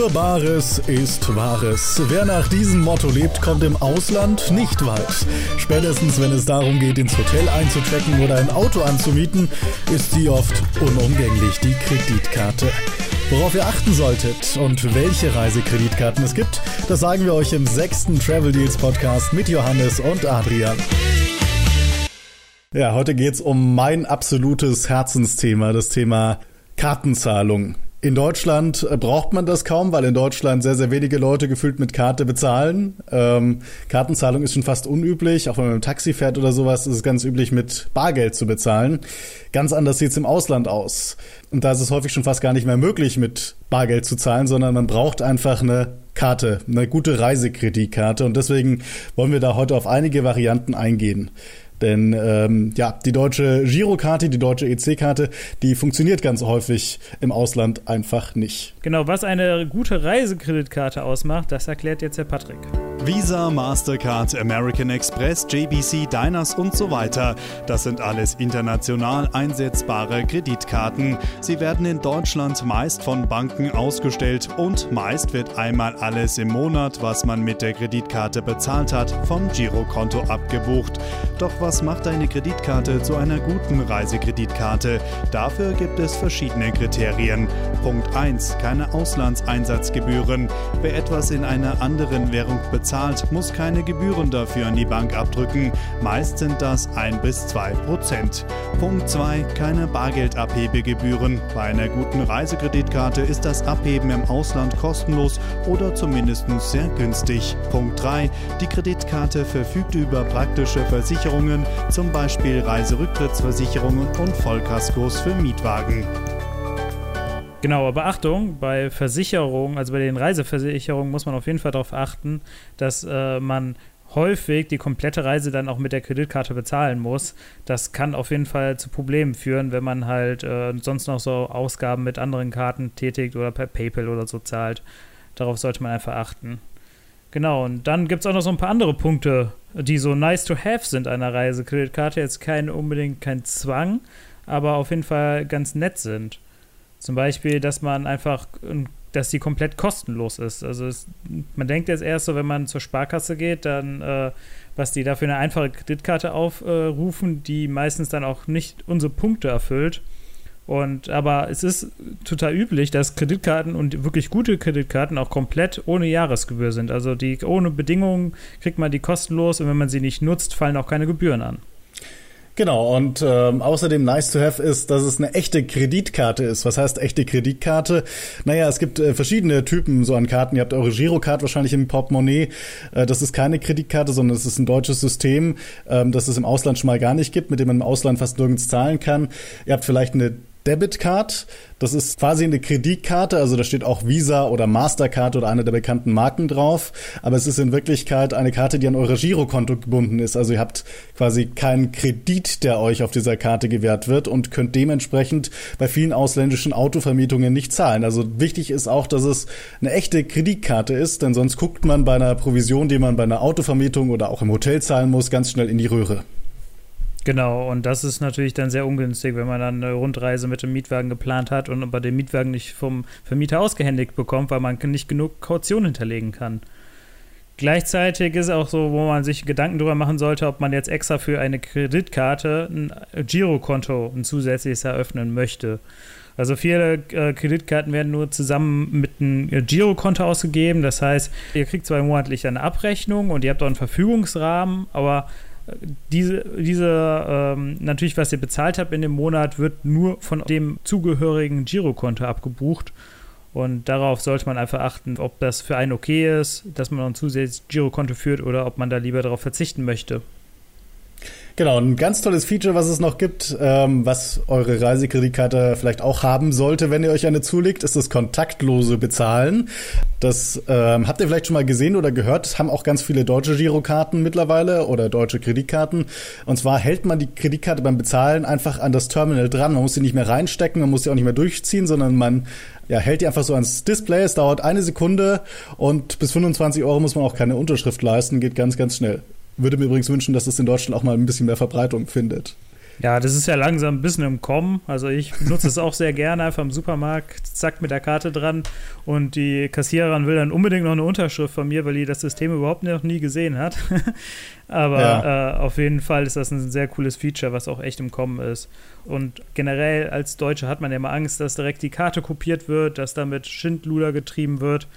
Nur ist Wahres. Wer nach diesem Motto lebt, kommt im Ausland nicht weit. Spätestens, wenn es darum geht, ins Hotel einzuchecken oder ein Auto anzumieten, ist sie oft unumgänglich, die Kreditkarte. Worauf ihr achten solltet und welche Reisekreditkarten es gibt, das sagen wir euch im sechsten Travel Deals Podcast mit Johannes und Adrian. Ja, heute geht's um mein absolutes Herzensthema, das Thema Kartenzahlung. In Deutschland äh, braucht man das kaum, weil in Deutschland sehr, sehr wenige Leute gefühlt mit Karte bezahlen. Ähm, Kartenzahlung ist schon fast unüblich. Auch wenn man dem Taxi fährt oder sowas, ist es ganz üblich, mit Bargeld zu bezahlen. Ganz anders sieht es im Ausland aus. Und da ist es häufig schon fast gar nicht mehr möglich, mit Bargeld zu zahlen, sondern man braucht einfach eine Karte, eine gute Reisekreditkarte. Und deswegen wollen wir da heute auf einige Varianten eingehen. Denn ähm, ja, die deutsche Girokarte, die deutsche EC-Karte, die funktioniert ganz häufig im Ausland einfach nicht. Genau, was eine gute Reisekreditkarte ausmacht, das erklärt jetzt der Patrick. Visa, Mastercard, American Express, JBC, Diners und so weiter. Das sind alles international einsetzbare Kreditkarten. Sie werden in Deutschland meist von Banken ausgestellt und meist wird einmal alles im Monat, was man mit der Kreditkarte bezahlt hat, vom Girokonto abgebucht. Doch was macht eine Kreditkarte zu einer guten Reisekreditkarte? Dafür gibt es verschiedene Kriterien. Punkt 1. Keine Auslandseinsatzgebühren. Wer etwas in einer anderen Währung bezahlt, zahlt, muss keine Gebühren dafür an die Bank abdrücken. Meist sind das 1 bis 2 Prozent. Punkt 2. Keine Bargeldabhebegebühren. Bei einer guten Reisekreditkarte ist das Abheben im Ausland kostenlos oder zumindest sehr günstig. Punkt 3. Die Kreditkarte verfügt über praktische Versicherungen, zum Beispiel Reiserücktrittsversicherungen und Vollkaskos für Mietwagen. Genau, aber Achtung, bei Versicherungen, also bei den Reiseversicherungen muss man auf jeden Fall darauf achten, dass äh, man häufig die komplette Reise dann auch mit der Kreditkarte bezahlen muss. Das kann auf jeden Fall zu Problemen führen, wenn man halt äh, sonst noch so Ausgaben mit anderen Karten tätigt oder per PayPal oder so zahlt. Darauf sollte man einfach achten. Genau, und dann gibt es auch noch so ein paar andere Punkte, die so nice to have sind einer Reisekreditkarte. Jetzt kein unbedingt kein Zwang, aber auf jeden Fall ganz nett sind. Zum Beispiel, dass man einfach, dass die komplett kostenlos ist. Also es, man denkt jetzt erst so, wenn man zur Sparkasse geht, dann, äh, was die da für eine einfache Kreditkarte aufrufen, äh, die meistens dann auch nicht unsere Punkte erfüllt. Und aber es ist total üblich, dass Kreditkarten und wirklich gute Kreditkarten auch komplett ohne Jahresgebühr sind. Also die ohne Bedingungen kriegt man die kostenlos und wenn man sie nicht nutzt, fallen auch keine Gebühren an. Genau, und ähm, außerdem nice to have ist, dass es eine echte Kreditkarte ist. Was heißt echte Kreditkarte? Naja, es gibt äh, verschiedene Typen so an Karten. Ihr habt eure Girocard wahrscheinlich im Portemonnaie. Äh, das ist keine Kreditkarte, sondern es ist ein deutsches System, ähm, das es im Ausland schon mal gar nicht gibt, mit dem man im Ausland fast nirgends zahlen kann. Ihr habt vielleicht eine Debitcard. Das ist quasi eine Kreditkarte, also da steht auch Visa oder Mastercard oder eine der bekannten Marken drauf. Aber es ist in Wirklichkeit eine Karte, die an euer Girokonto gebunden ist. Also ihr habt quasi keinen Kredit, der euch auf dieser Karte gewährt wird und könnt dementsprechend bei vielen ausländischen Autovermietungen nicht zahlen. Also wichtig ist auch, dass es eine echte Kreditkarte ist, denn sonst guckt man bei einer Provision, die man bei einer Autovermietung oder auch im Hotel zahlen muss, ganz schnell in die Röhre. Genau, und das ist natürlich dann sehr ungünstig, wenn man dann eine Rundreise mit dem Mietwagen geplant hat und aber den Mietwagen nicht vom Vermieter ausgehändigt bekommt, weil man nicht genug Kaution hinterlegen kann. Gleichzeitig ist auch so, wo man sich Gedanken darüber machen sollte, ob man jetzt extra für eine Kreditkarte ein Girokonto, ein zusätzliches eröffnen möchte. Also viele äh, Kreditkarten werden nur zusammen mit einem Girokonto ausgegeben. Das heißt, ihr kriegt zwar monatlich eine Abrechnung und ihr habt auch einen Verfügungsrahmen, aber diese, diese ähm, natürlich, was ihr bezahlt habt in dem Monat, wird nur von dem zugehörigen Girokonto abgebucht. Und darauf sollte man einfach achten, ob das für einen okay ist, dass man ein zusätzliches Girokonto führt oder ob man da lieber darauf verzichten möchte. Genau, ein ganz tolles Feature, was es noch gibt, ähm, was eure Reisekreditkarte vielleicht auch haben sollte, wenn ihr euch eine zulegt, ist das kontaktlose Bezahlen. Das ähm, habt ihr vielleicht schon mal gesehen oder gehört. Das haben auch ganz viele deutsche Girokarten mittlerweile oder deutsche Kreditkarten. Und zwar hält man die Kreditkarte beim Bezahlen einfach an das Terminal dran. Man muss sie nicht mehr reinstecken, man muss sie auch nicht mehr durchziehen, sondern man ja, hält die einfach so ans Display. Es dauert eine Sekunde und bis 25 Euro muss man auch keine Unterschrift leisten. Geht ganz, ganz schnell. Würde mir übrigens wünschen, dass es in Deutschland auch mal ein bisschen mehr Verbreitung findet. Ja, das ist ja langsam ein bisschen im Kommen. Also ich nutze es auch sehr gerne, einfach im Supermarkt, zack, mit der Karte dran und die Kassiererin will dann unbedingt noch eine Unterschrift von mir, weil die das System überhaupt noch nie gesehen hat. Aber ja. äh, auf jeden Fall ist das ein sehr cooles Feature, was auch echt im Kommen ist. Und generell als Deutsche hat man ja immer Angst, dass direkt die Karte kopiert wird, dass damit Schindluder getrieben wird.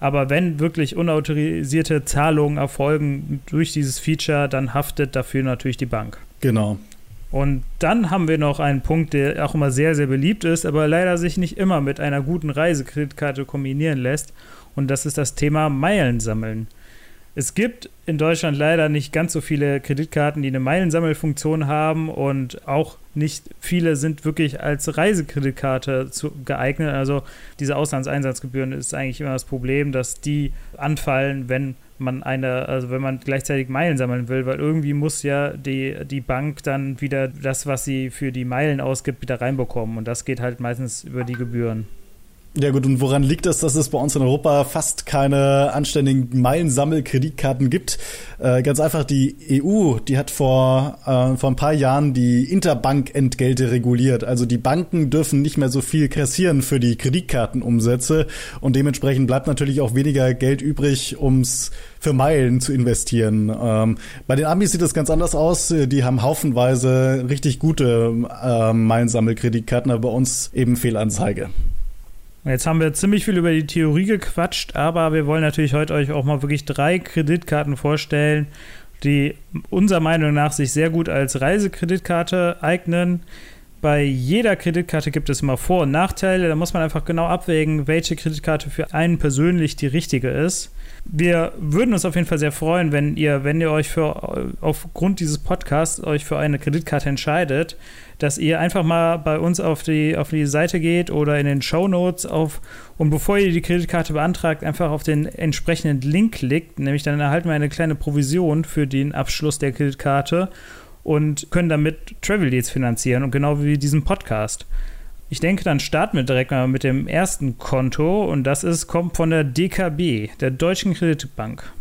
Aber wenn wirklich unautorisierte Zahlungen erfolgen durch dieses Feature, dann haftet dafür natürlich die Bank. Genau. Und dann haben wir noch einen Punkt, der auch immer sehr, sehr beliebt ist, aber leider sich nicht immer mit einer guten Reisekreditkarte kombinieren lässt. Und das ist das Thema Meilen sammeln. Es gibt in Deutschland leider nicht ganz so viele Kreditkarten, die eine Meilensammelfunktion haben und auch nicht viele sind wirklich als Reisekreditkarte zu, geeignet. Also diese Auslandseinsatzgebühren ist eigentlich immer das Problem, dass die anfallen, wenn man eine, also wenn man gleichzeitig Meilen sammeln will, weil irgendwie muss ja die, die Bank dann wieder das, was sie für die Meilen ausgibt, wieder reinbekommen. Und das geht halt meistens über die Gebühren. Ja gut, und woran liegt es, dass es bei uns in Europa fast keine anständigen Meilensammelkreditkarten gibt? Äh, ganz einfach, die EU, die hat vor, äh, vor ein paar Jahren die Interbankentgelte reguliert. Also die Banken dürfen nicht mehr so viel kassieren für die Kreditkartenumsätze und dementsprechend bleibt natürlich auch weniger Geld übrig, ums für Meilen zu investieren. Ähm, bei den Amis sieht das ganz anders aus. Die haben haufenweise richtig gute äh, Meilensammelkreditkarten, aber bei uns eben Fehlanzeige. Jetzt haben wir ziemlich viel über die Theorie gequatscht, aber wir wollen natürlich heute euch auch mal wirklich drei Kreditkarten vorstellen, die unserer Meinung nach sich sehr gut als Reisekreditkarte eignen. Bei jeder Kreditkarte gibt es immer Vor- und Nachteile. Da muss man einfach genau abwägen, welche Kreditkarte für einen persönlich die richtige ist. Wir würden uns auf jeden Fall sehr freuen, wenn ihr, wenn ihr euch für aufgrund dieses Podcasts euch für eine Kreditkarte entscheidet, dass ihr einfach mal bei uns auf die, auf die Seite geht oder in den Show Notes auf und bevor ihr die Kreditkarte beantragt, einfach auf den entsprechenden Link klickt, nämlich dann erhalten wir eine kleine Provision für den Abschluss der Kreditkarte und können damit Travel Deals finanzieren und genau wie diesen Podcast. Ich denke, dann starten wir direkt mal mit dem ersten Konto und das ist, kommt von der DKB, der Deutschen Kreditbank.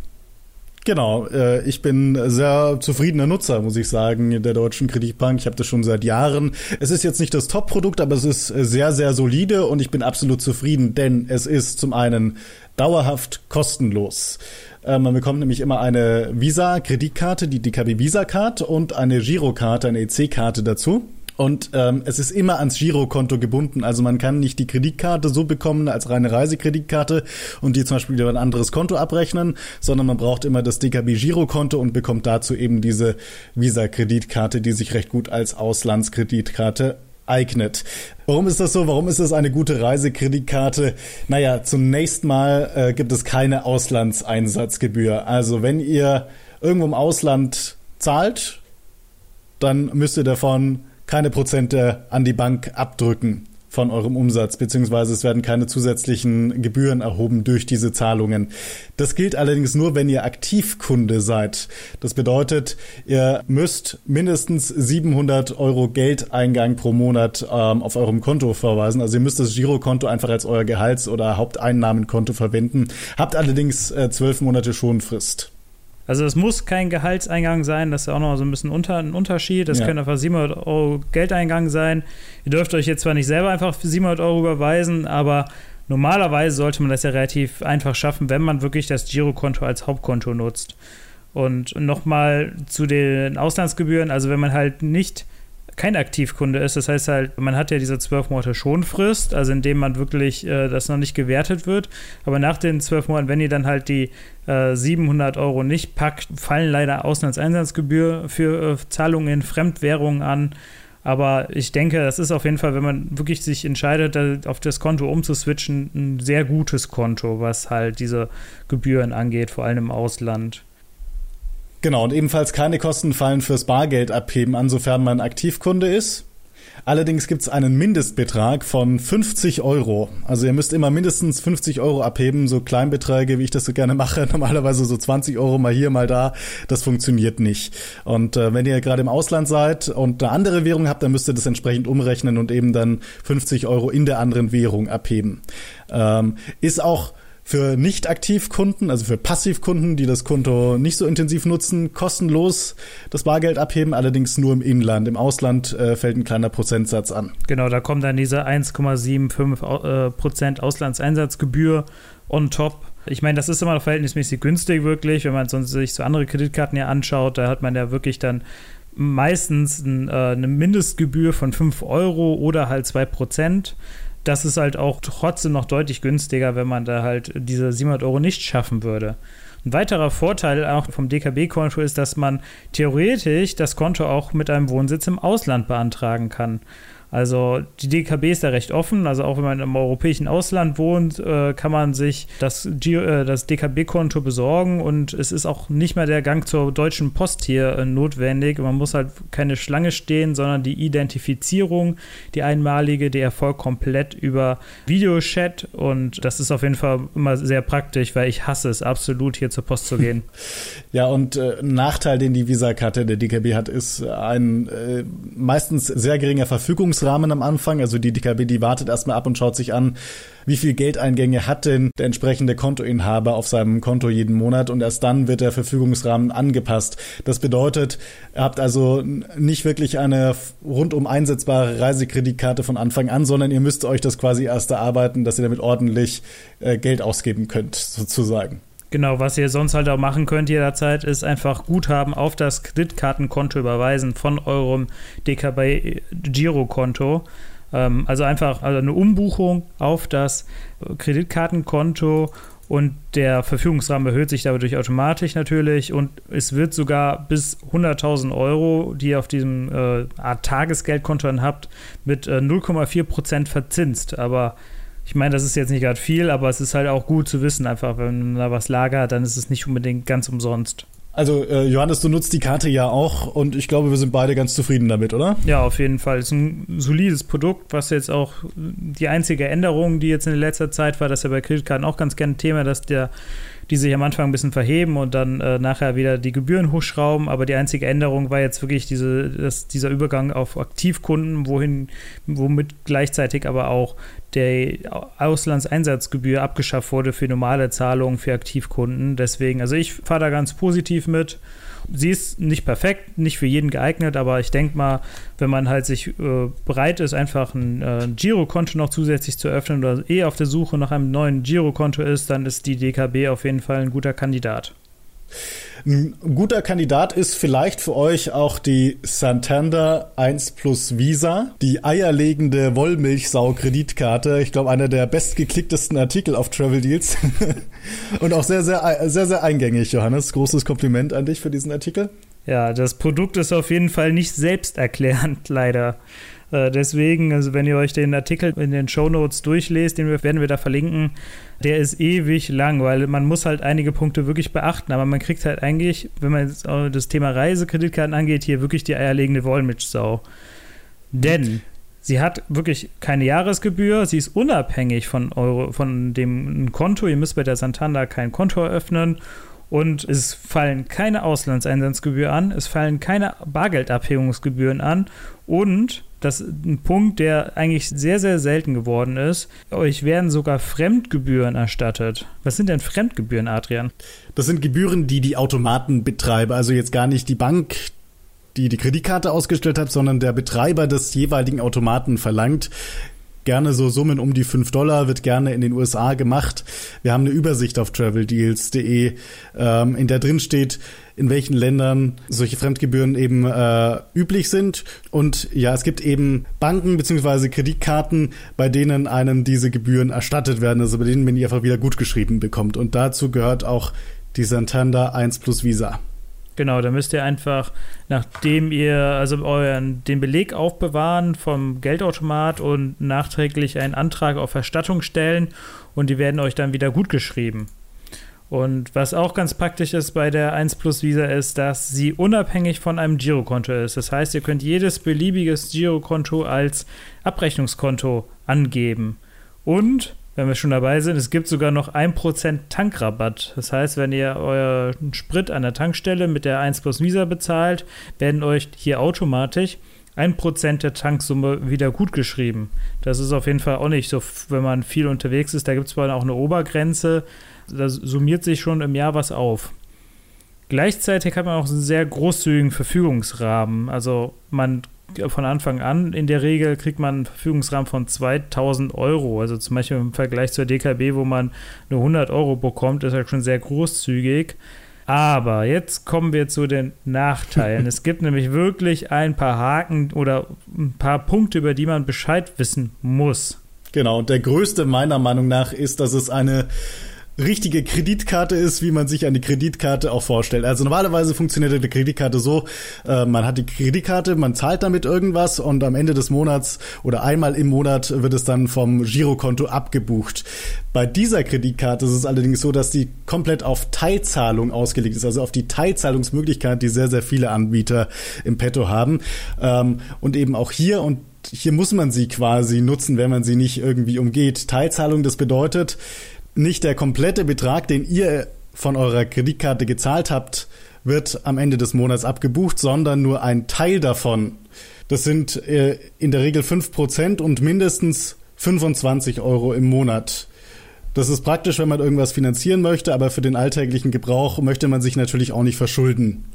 Genau, äh, ich bin sehr zufriedener Nutzer, muss ich sagen, der Deutschen Kreditbank. Ich habe das schon seit Jahren. Es ist jetzt nicht das Top-Produkt, aber es ist sehr, sehr solide und ich bin absolut zufrieden, denn es ist zum einen dauerhaft kostenlos. Äh, man bekommt nämlich immer eine Visa-Kreditkarte, die DKB Visa-Card und eine Girokarte, eine EC-Karte dazu. Und ähm, es ist immer ans Girokonto gebunden. Also man kann nicht die Kreditkarte so bekommen als reine Reisekreditkarte und die zum Beispiel über ein anderes Konto abrechnen, sondern man braucht immer das DKB Girokonto und bekommt dazu eben diese Visa-Kreditkarte, die sich recht gut als Auslandskreditkarte eignet. Warum ist das so? Warum ist das eine gute Reisekreditkarte? Naja, zunächst mal äh, gibt es keine Auslandseinsatzgebühr. Also wenn ihr irgendwo im Ausland zahlt, dann müsst ihr davon keine Prozente an die Bank abdrücken von eurem Umsatz, beziehungsweise es werden keine zusätzlichen Gebühren erhoben durch diese Zahlungen. Das gilt allerdings nur, wenn ihr Aktivkunde seid. Das bedeutet, ihr müsst mindestens 700 Euro Geldeingang pro Monat ähm, auf eurem Konto verweisen. Also ihr müsst das Girokonto einfach als euer Gehalts- oder Haupteinnahmenkonto verwenden. Habt allerdings äh, zwölf Monate Schonfrist. Also es muss kein Gehaltseingang sein, das ist ja auch noch so ein bisschen unter, ein Unterschied. Das ja. können einfach 700 Euro Geldeingang sein. Ihr dürft euch jetzt zwar nicht selber einfach 700 Euro überweisen, aber normalerweise sollte man das ja relativ einfach schaffen, wenn man wirklich das Girokonto als Hauptkonto nutzt. Und nochmal zu den Auslandsgebühren, also wenn man halt nicht kein Aktivkunde ist. Das heißt halt, man hat ja diese zwölf Monate Schonfrist, also indem man wirklich äh, das noch nicht gewertet wird. Aber nach den zwölf Monaten, wenn ihr dann halt die äh, 700 Euro nicht packt, fallen leider Auslandseinsatzgebühr für äh, Zahlungen in Fremdwährungen an. Aber ich denke, das ist auf jeden Fall, wenn man wirklich sich entscheidet, auf das Konto umzuswitchen, ein sehr gutes Konto, was halt diese Gebühren angeht, vor allem im Ausland. Genau, und ebenfalls keine Kosten fallen fürs Bargeld abheben an, sofern man Aktivkunde ist. Allerdings gibt es einen Mindestbetrag von 50 Euro. Also ihr müsst immer mindestens 50 Euro abheben, so Kleinbeträge, wie ich das so gerne mache. Normalerweise so 20 Euro mal hier, mal da. Das funktioniert nicht. Und äh, wenn ihr gerade im Ausland seid und eine andere Währung habt, dann müsst ihr das entsprechend umrechnen und eben dann 50 Euro in der anderen Währung abheben. Ähm, ist auch Für Nicht-Aktivkunden, also für Passivkunden, die das Konto nicht so intensiv nutzen, kostenlos das Bargeld abheben, allerdings nur im Inland. Im Ausland äh, fällt ein kleiner Prozentsatz an. Genau, da kommt dann diese 1,75 äh, Prozent Auslandseinsatzgebühr on top. Ich meine, das ist immer noch verhältnismäßig günstig wirklich, wenn man sonst sich so andere Kreditkarten ja anschaut. Da hat man ja wirklich dann meistens ein, äh, eine Mindestgebühr von 5 Euro oder halt 2 Prozent das ist halt auch trotzdem noch deutlich günstiger, wenn man da halt diese 700 Euro nicht schaffen würde. Ein weiterer Vorteil auch vom DKB-Konto ist, dass man theoretisch das Konto auch mit einem Wohnsitz im Ausland beantragen kann. Also die DKB ist da recht offen. Also auch wenn man im europäischen Ausland wohnt, äh, kann man sich das, äh, das DKB-Konto besorgen und es ist auch nicht mehr der Gang zur deutschen Post hier äh, notwendig. Man muss halt keine Schlange stehen, sondern die Identifizierung, die einmalige, die erfolgt komplett über Videochat und das ist auf jeden Fall immer sehr praktisch, weil ich hasse es absolut, hier zur Post zu gehen. Ja, und äh, ein Nachteil, den die Visa-Karte der DKB hat, ist ein äh, meistens sehr geringer Verfügungsrahmen Verfügungsrahmen am Anfang. Also die DKB, die wartet erstmal ab und schaut sich an, wie viel Geldeingänge hat denn der entsprechende Kontoinhaber auf seinem Konto jeden Monat und erst dann wird der Verfügungsrahmen angepasst. Das bedeutet, ihr habt also nicht wirklich eine rundum einsetzbare Reisekreditkarte von Anfang an, sondern ihr müsst euch das quasi erst erarbeiten, dass ihr damit ordentlich äh, Geld ausgeben könnt, sozusagen. Genau, was ihr sonst halt auch machen könnt jederzeit, ist einfach Guthaben auf das Kreditkartenkonto überweisen von eurem DKB Girokonto. Ähm, also einfach also eine Umbuchung auf das Kreditkartenkonto und der Verfügungsrahmen erhöht sich dadurch automatisch natürlich und es wird sogar bis 100.000 Euro, die ihr auf diesem äh, Art Tagesgeldkonto dann habt, mit äh, 0,4 Prozent verzinst. Aber ich meine, das ist jetzt nicht gerade viel, aber es ist halt auch gut zu wissen, einfach, wenn man da was lagert, dann ist es nicht unbedingt ganz umsonst. Also, äh, Johannes, du nutzt die Karte ja auch und ich glaube, wir sind beide ganz zufrieden damit, oder? Ja, auf jeden Fall. Es ist ein solides Produkt, was jetzt auch die einzige Änderung, die jetzt in letzter Zeit war, das ist ja bei Kreditkarten auch ganz gerne Thema, dass der die sich am Anfang ein bisschen verheben und dann äh, nachher wieder die Gebühren hochschrauben. Aber die einzige Änderung war jetzt wirklich diese, das, dieser Übergang auf Aktivkunden, wohin, womit gleichzeitig aber auch der Auslandseinsatzgebühr abgeschafft wurde für normale Zahlungen für Aktivkunden. Deswegen, also ich fahre da ganz positiv mit. Sie ist nicht perfekt, nicht für jeden geeignet, aber ich denke mal, wenn man halt sich äh, bereit ist, einfach ein äh, Girokonto noch zusätzlich zu öffnen oder eh auf der Suche nach einem neuen Girokonto ist, dann ist die DKB auf jeden Fall ein guter Kandidat. Ein guter Kandidat ist vielleicht für euch auch die Santander 1 Plus Visa, die eierlegende Wollmilchsau-Kreditkarte. Ich glaube, einer der bestgeklicktesten Artikel auf Travel Deals. Und auch sehr, sehr, sehr, sehr eingängig, Johannes. Großes Kompliment an dich für diesen Artikel. Ja, das Produkt ist auf jeden Fall nicht selbsterklärend, leider. Äh, deswegen, also wenn ihr euch den Artikel in den Show Notes durchlest, den werden wir da verlinken, der ist ewig lang, weil man muss halt einige Punkte wirklich beachten, aber man kriegt halt eigentlich, wenn man das Thema Reisekreditkarten angeht, hier wirklich die eierlegende Wollmilchsau. Denn sie hat wirklich keine Jahresgebühr, sie ist unabhängig von, Euro, von dem Konto, ihr müsst bei der Santander kein Konto eröffnen. Und es fallen keine Auslandseinsatzgebühr an, es fallen keine Bargeldabhebungsgebühren an. Und das ist ein Punkt, der eigentlich sehr, sehr selten geworden ist. Euch werden sogar Fremdgebühren erstattet. Was sind denn Fremdgebühren, Adrian? Das sind Gebühren, die die Automatenbetreiber, also jetzt gar nicht die Bank, die die Kreditkarte ausgestellt hat, sondern der Betreiber des jeweiligen Automaten verlangt gerne so Summen um die 5 Dollar, wird gerne in den USA gemacht. Wir haben eine Übersicht auf traveldeals.de, ähm, in der drin steht, in welchen Ländern solche Fremdgebühren eben äh, üblich sind. Und ja, es gibt eben Banken beziehungsweise Kreditkarten, bei denen einem diese Gebühren erstattet werden, also bei denen man die einfach wieder gut geschrieben bekommt. Und dazu gehört auch die Santander 1 plus Visa. Genau, da müsst ihr einfach, nachdem ihr also euren den Beleg aufbewahren vom Geldautomat und nachträglich einen Antrag auf Erstattung stellen und die werden euch dann wieder gut geschrieben. Und was auch ganz praktisch ist bei der 1 Plus Visa ist, dass sie unabhängig von einem Girokonto ist. Das heißt, ihr könnt jedes beliebiges Girokonto als Abrechnungskonto angeben. Und wenn wir schon dabei sind, es gibt sogar noch 1% Tankrabatt. Das heißt, wenn ihr euren Sprit an der Tankstelle mit der 1 Plus Visa bezahlt, werden euch hier automatisch ein Prozent der Tanksumme wieder gutgeschrieben. Das ist auf jeden Fall auch nicht so, wenn man viel unterwegs ist. Da gibt es auch eine Obergrenze. Da summiert sich schon im Jahr was auf. Gleichzeitig hat man auch einen sehr großzügigen Verfügungsrahmen. Also man von Anfang an in der Regel kriegt man einen Verfügungsrahmen von 2000 Euro. Also zum Beispiel im Vergleich zur DKB, wo man nur 100 Euro bekommt, ist halt schon sehr großzügig. Aber jetzt kommen wir zu den Nachteilen. es gibt nämlich wirklich ein paar Haken oder ein paar Punkte, über die man Bescheid wissen muss. Genau, und der größte meiner Meinung nach ist, dass es eine richtige Kreditkarte ist, wie man sich eine Kreditkarte auch vorstellt. Also normalerweise funktioniert eine Kreditkarte so, äh, man hat die Kreditkarte, man zahlt damit irgendwas und am Ende des Monats oder einmal im Monat wird es dann vom Girokonto abgebucht. Bei dieser Kreditkarte ist es allerdings so, dass die komplett auf Teilzahlung ausgelegt ist, also auf die Teilzahlungsmöglichkeit, die sehr, sehr viele Anbieter im Petto haben. Ähm, und eben auch hier und hier muss man sie quasi nutzen, wenn man sie nicht irgendwie umgeht. Teilzahlung, das bedeutet, nicht der komplette Betrag, den ihr von eurer Kreditkarte gezahlt habt, wird am Ende des Monats abgebucht, sondern nur ein Teil davon. Das sind äh, in der Regel 5% und mindestens 25 Euro im Monat. Das ist praktisch, wenn man irgendwas finanzieren möchte, aber für den alltäglichen Gebrauch möchte man sich natürlich auch nicht verschulden.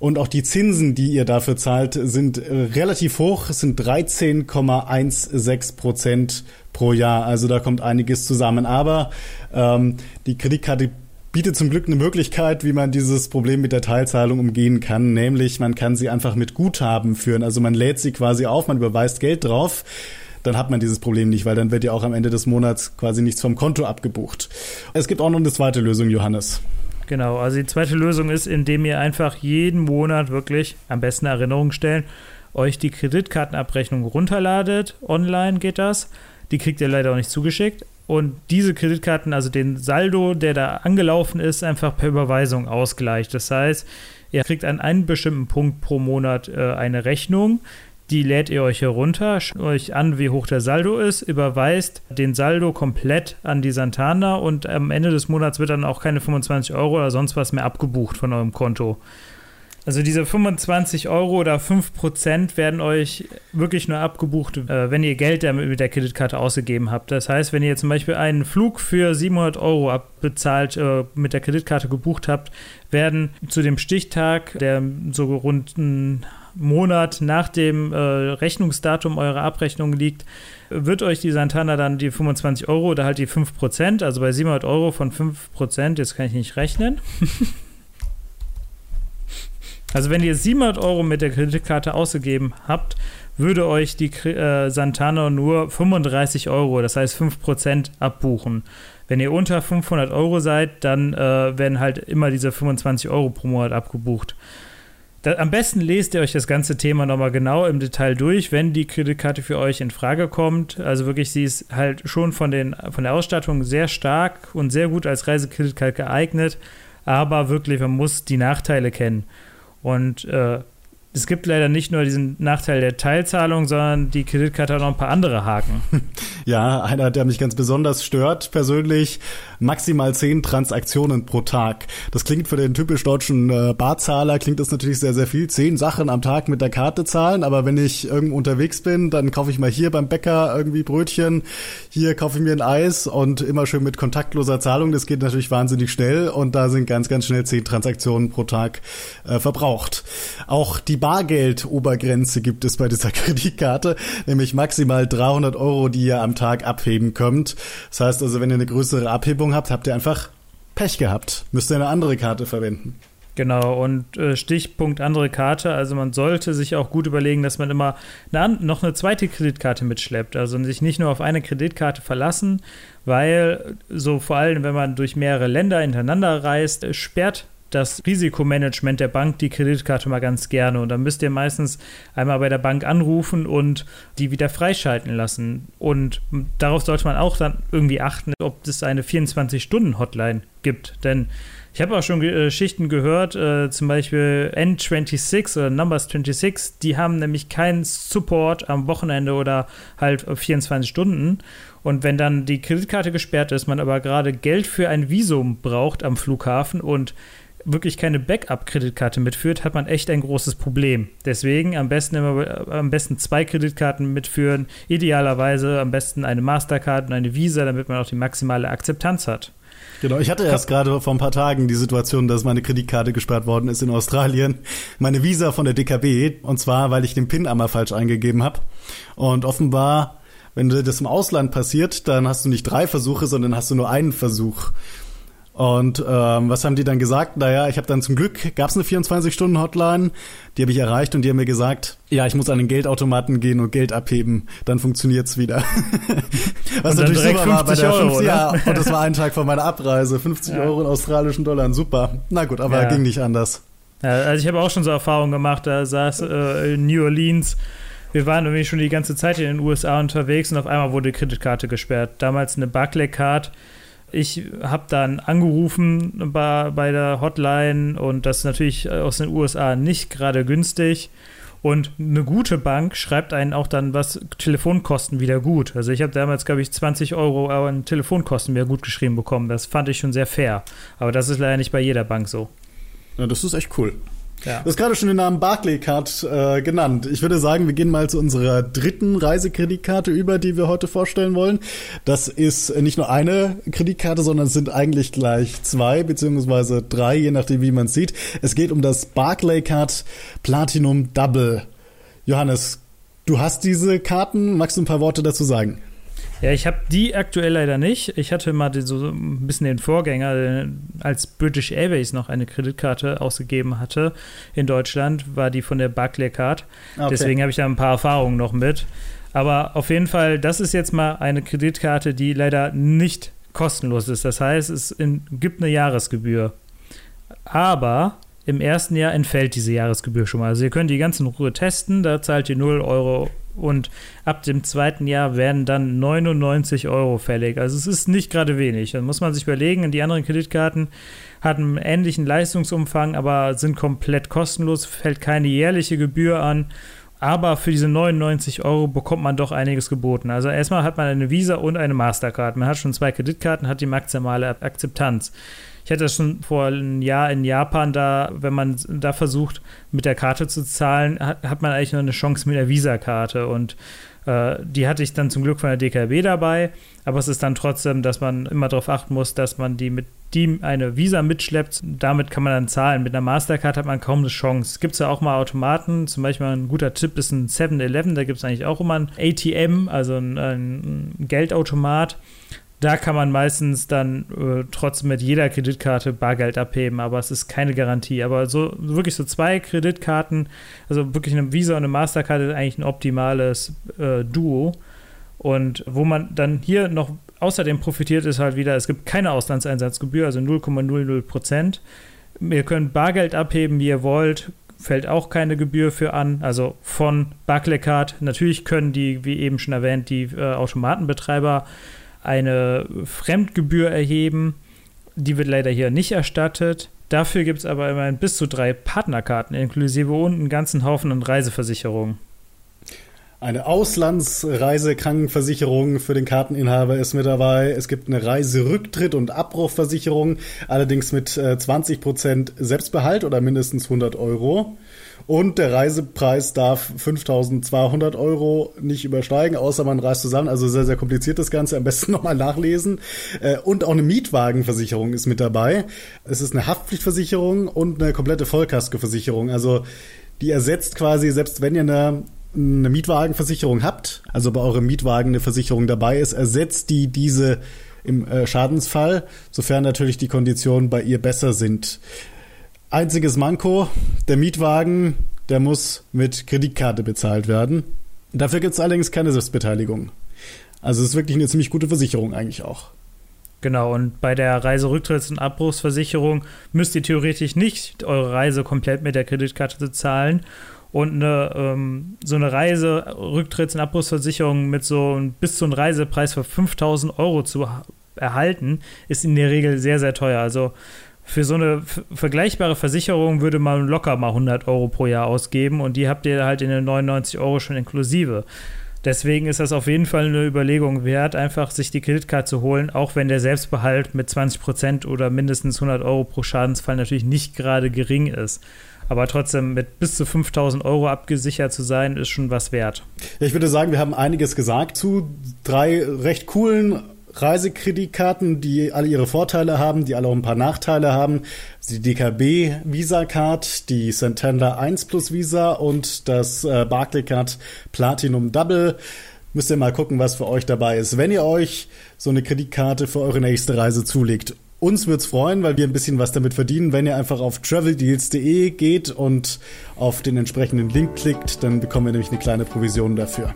Und auch die Zinsen, die ihr dafür zahlt, sind äh, relativ hoch, es sind 13,16 Prozent pro Jahr. Also da kommt einiges zusammen. Aber ähm, die Kreditkarte bietet zum Glück eine Möglichkeit, wie man dieses Problem mit der Teilzahlung umgehen kann. Nämlich, man kann sie einfach mit Guthaben führen. Also man lädt sie quasi auf, man überweist Geld drauf dann hat man dieses Problem nicht, weil dann wird ja auch am Ende des Monats quasi nichts vom Konto abgebucht. Es gibt auch noch eine zweite Lösung, Johannes. Genau, also die zweite Lösung ist, indem ihr einfach jeden Monat wirklich, am besten Erinnerung stellen, euch die Kreditkartenabrechnung runterladet. Online geht das. Die kriegt ihr leider auch nicht zugeschickt. Und diese Kreditkarten, also den Saldo, der da angelaufen ist, einfach per Überweisung ausgleicht. Das heißt, ihr kriegt an einem bestimmten Punkt pro Monat äh, eine Rechnung, die lädt ihr euch herunter, schaut euch an, wie hoch der Saldo ist, überweist den Saldo komplett an die Santana und am Ende des Monats wird dann auch keine 25 Euro oder sonst was mehr abgebucht von eurem Konto. Also diese 25 Euro oder 5 Prozent werden euch wirklich nur abgebucht, äh, wenn ihr Geld damit mit der Kreditkarte ausgegeben habt. Das heißt, wenn ihr zum Beispiel einen Flug für 700 Euro abbezahlt äh, mit der Kreditkarte gebucht habt, werden zu dem Stichtag, der so rund ein Monat nach dem äh, Rechnungsdatum eurer Abrechnung liegt, wird euch die Santana dann die 25 Euro oder halt die 5%, also bei 700 Euro von 5%, jetzt kann ich nicht rechnen. also wenn ihr 700 Euro mit der Kreditkarte ausgegeben habt, würde euch die äh, Santana nur 35 Euro, das heißt 5% abbuchen. Wenn ihr unter 500 Euro seid, dann äh, werden halt immer diese 25 Euro pro Monat abgebucht. Da, am besten lest ihr euch das ganze Thema nochmal genau im Detail durch, wenn die Kreditkarte für euch in Frage kommt. Also wirklich, sie ist halt schon von, den, von der Ausstattung sehr stark und sehr gut als Reisekreditkarte geeignet, aber wirklich, man muss die Nachteile kennen. Und äh, es gibt leider nicht nur diesen Nachteil der Teilzahlung, sondern die Kreditkarte hat noch ein paar andere Haken. Ja, einer, der mich ganz besonders stört persönlich, maximal zehn Transaktionen pro Tag. Das klingt für den typisch deutschen äh, Barzahler, klingt das natürlich sehr, sehr viel. Zehn Sachen am Tag mit der Karte zahlen, aber wenn ich irgendwo unterwegs bin, dann kaufe ich mal hier beim Bäcker irgendwie Brötchen, hier kaufe ich mir ein Eis und immer schön mit kontaktloser Zahlung. Das geht natürlich wahnsinnig schnell und da sind ganz, ganz schnell zehn Transaktionen pro Tag äh, verbraucht. Auch die Bargeld-Obergrenze gibt es bei dieser Kreditkarte, nämlich maximal 300 Euro, die ihr am Tag abheben könnt. Das heißt also, wenn ihr eine größere Abhebung habt, habt ihr einfach Pech gehabt. Müsst ihr eine andere Karte verwenden. Genau, und äh, Stichpunkt andere Karte. Also man sollte sich auch gut überlegen, dass man immer eine, noch eine zweite Kreditkarte mitschleppt. Also sich nicht nur auf eine Kreditkarte verlassen, weil so vor allem, wenn man durch mehrere Länder hintereinander reist, sperrt das Risikomanagement der Bank die Kreditkarte mal ganz gerne. Und dann müsst ihr meistens einmal bei der Bank anrufen und die wieder freischalten lassen. Und darauf sollte man auch dann irgendwie achten, ob es eine 24-Stunden-Hotline gibt. Denn ich habe auch schon Geschichten gehört, äh, zum Beispiel N26 oder Numbers 26, die haben nämlich keinen Support am Wochenende oder halt 24 Stunden. Und wenn dann die Kreditkarte gesperrt ist, man aber gerade Geld für ein Visum braucht am Flughafen und wirklich keine Backup-Kreditkarte mitführt, hat man echt ein großes Problem. Deswegen am besten immer am besten zwei Kreditkarten mitführen, idealerweise am besten eine Mastercard und eine Visa, damit man auch die maximale Akzeptanz hat. Genau, ich hatte erst gerade vor ein paar Tagen die Situation, dass meine Kreditkarte gesperrt worden ist in Australien. Meine Visa von der DKB. Und zwar, weil ich den PIN einmal falsch eingegeben habe. Und offenbar, wenn das im Ausland passiert, dann hast du nicht drei Versuche, sondern hast du nur einen Versuch. Und ähm, was haben die dann gesagt? Naja, ich habe dann zum Glück, gab es eine 24-Stunden-Hotline, die habe ich erreicht und die haben mir gesagt, ja, ich muss an den Geldautomaten gehen und Geld abheben, dann funktioniert's wieder. was natürlich super war bei der Euro, 50, ja, und das war ein Tag vor meiner Abreise, 50 ja. Euro in australischen Dollar, super. Na gut, aber ja. ging nicht anders. Ja, also ich habe auch schon so Erfahrungen gemacht, da saß äh, in New Orleans wir waren irgendwie schon die ganze Zeit in den USA unterwegs und auf einmal wurde die Kreditkarte gesperrt. Damals eine Barclay-Card, ich habe dann angerufen bei, bei der Hotline und das ist natürlich aus den USA nicht gerade günstig. Und eine gute Bank schreibt einen auch dann was Telefonkosten wieder gut. Also ich habe damals, glaube ich, 20 Euro an Telefonkosten wieder gut geschrieben bekommen. Das fand ich schon sehr fair. Aber das ist leider nicht bei jeder Bank so. Ja, das ist echt cool. Ja. Du hast gerade schon den Namen Barclaycard äh, genannt. Ich würde sagen, wir gehen mal zu unserer dritten Reisekreditkarte über, die wir heute vorstellen wollen. Das ist nicht nur eine Kreditkarte, sondern es sind eigentlich gleich zwei beziehungsweise drei, je nachdem, wie man es sieht. Es geht um das Barclaycard Platinum Double. Johannes, du hast diese Karten. Magst du ein paar Worte dazu sagen? Ja, ich habe die aktuell leider nicht. Ich hatte mal den, so ein bisschen den Vorgänger, als British Airways noch eine Kreditkarte ausgegeben hatte in Deutschland, war die von der Barclaycard. Okay. Deswegen habe ich da ein paar Erfahrungen noch mit. Aber auf jeden Fall, das ist jetzt mal eine Kreditkarte, die leider nicht kostenlos ist. Das heißt, es in, gibt eine Jahresgebühr. Aber im ersten Jahr entfällt diese Jahresgebühr schon mal. Also ihr könnt die ganzen Ruhe testen, da zahlt ihr 0 Euro und ab dem zweiten Jahr werden dann 99 Euro fällig. Also es ist nicht gerade wenig. Dann muss man sich überlegen, die anderen Kreditkarten hatten einen ähnlichen Leistungsumfang, aber sind komplett kostenlos, fällt keine jährliche Gebühr an. Aber für diese 99 Euro bekommt man doch einiges geboten. Also erstmal hat man eine Visa und eine Mastercard. Man hat schon zwei Kreditkarten, hat die maximale Akzeptanz. Ich hatte das schon vor einem Jahr in Japan da, wenn man da versucht, mit der Karte zu zahlen, hat, hat man eigentlich nur eine Chance mit der Visa-Karte und äh, die hatte ich dann zum Glück von der DKB dabei, aber es ist dann trotzdem, dass man immer darauf achten muss, dass man die mit die eine Visa mitschleppt. Damit kann man dann zahlen. Mit einer Mastercard hat man kaum eine Chance. Es gibt ja auch mal Automaten. Zum Beispiel ein guter Tipp ist ein 7-Eleven. Da gibt es eigentlich auch immer ein ATM, also ein, ein Geldautomat da kann man meistens dann äh, trotzdem mit jeder Kreditkarte Bargeld abheben, aber es ist keine Garantie. Aber so wirklich so zwei Kreditkarten, also wirklich eine Visa und eine Mastercard ist eigentlich ein optimales äh, Duo. Und wo man dann hier noch außerdem profitiert, ist halt wieder, es gibt keine Auslandseinsatzgebühr, also 0,00 Prozent. Ihr könnt Bargeld abheben, wie ihr wollt, fällt auch keine Gebühr für an, also von Barclaycard. Natürlich können die, wie eben schon erwähnt, die äh, Automatenbetreiber eine Fremdgebühr erheben. Die wird leider hier nicht erstattet. Dafür gibt es aber immerhin bis zu drei Partnerkarten inklusive und einen ganzen Haufen an Reiseversicherungen. Eine Auslandsreisekrankenversicherung für den Karteninhaber ist mit dabei. Es gibt eine Reiserücktritt- und Abbruchversicherung, allerdings mit 20% äh, Selbstbehalt oder mindestens 100 Euro. Und der Reisepreis darf 5200 Euro nicht übersteigen, außer man reist zusammen. Also sehr, sehr kompliziert das Ganze. Am besten nochmal nachlesen. Äh, und auch eine Mietwagenversicherung ist mit dabei. Es ist eine Haftpflichtversicherung und eine komplette Vollkaskoversicherung. Also die ersetzt quasi, selbst wenn ihr eine eine Mietwagenversicherung habt, also bei eurem Mietwagen eine Versicherung dabei ist, ersetzt die diese im äh, Schadensfall, sofern natürlich die Konditionen bei ihr besser sind. Einziges Manko, der Mietwagen, der muss mit Kreditkarte bezahlt werden. Dafür gibt es allerdings keine Selbstbeteiligung. Also es ist wirklich eine ziemlich gute Versicherung eigentlich auch. Genau, und bei der Reiserücktritts- und Abbruchsversicherung müsst ihr theoretisch nicht eure Reise komplett mit der Kreditkarte bezahlen. Und eine, ähm, so eine Reise-Rücktritts- und Abbruchsversicherung mit so bis zu einem Reisepreis für 5000 Euro zu erhalten, ist in der Regel sehr, sehr teuer. Also für so eine vergleichbare Versicherung würde man locker mal 100 Euro pro Jahr ausgeben und die habt ihr halt in den 99 Euro schon inklusive. Deswegen ist das auf jeden Fall eine Überlegung wert, einfach sich die Kreditkarte zu holen, auch wenn der Selbstbehalt mit 20% oder mindestens 100 Euro pro Schadensfall natürlich nicht gerade gering ist. Aber trotzdem mit bis zu 5000 Euro abgesichert zu sein, ist schon was wert. Ich würde sagen, wir haben einiges gesagt zu drei recht coolen Reisekreditkarten, die alle ihre Vorteile haben, die alle auch ein paar Nachteile haben. Die DKB Visa Card, die Santander 1 Plus Visa und das äh, Barclaycard Platinum Double. Müsst ihr mal gucken, was für euch dabei ist. Wenn ihr euch so eine Kreditkarte für eure nächste Reise zulegt. Uns wird's freuen, weil wir ein bisschen was damit verdienen. Wenn ihr einfach auf traveldeals.de geht und auf den entsprechenden Link klickt, dann bekommen wir nämlich eine kleine Provision dafür.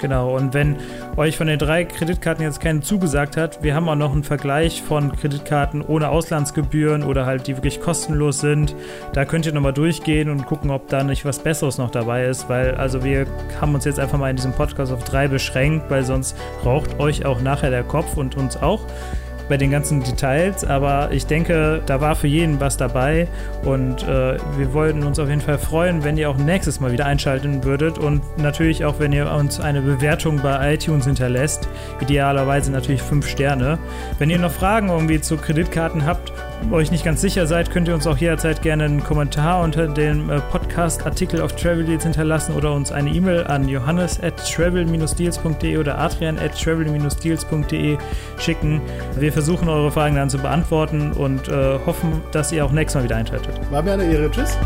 Genau, und wenn euch von den drei Kreditkarten jetzt keine zugesagt hat, wir haben auch noch einen Vergleich von Kreditkarten ohne Auslandsgebühren oder halt die wirklich kostenlos sind. Da könnt ihr nochmal durchgehen und gucken, ob da nicht was Besseres noch dabei ist, weil also wir haben uns jetzt einfach mal in diesem Podcast auf drei beschränkt, weil sonst raucht euch auch nachher der Kopf und uns auch bei den ganzen Details, aber ich denke, da war für jeden was dabei und äh, wir wollten uns auf jeden Fall freuen, wenn ihr auch nächstes Mal wieder einschalten würdet und natürlich auch, wenn ihr uns eine Bewertung bei iTunes hinterlässt, idealerweise natürlich fünf Sterne. Wenn ihr noch Fragen irgendwie zu Kreditkarten habt, euch nicht ganz sicher seid, könnt ihr uns auch jederzeit gerne einen Kommentar unter dem äh, Podcast-Artikel auf Travel Deals hinterlassen oder uns eine E-Mail an johannes at travel-deals.de oder adrian at travel-deals.de schicken. Wir versuchen eure Fragen dann zu beantworten und äh, hoffen, dass ihr auch nächstes Mal wieder einschaltet. War mir eine Ehre. Tschüss.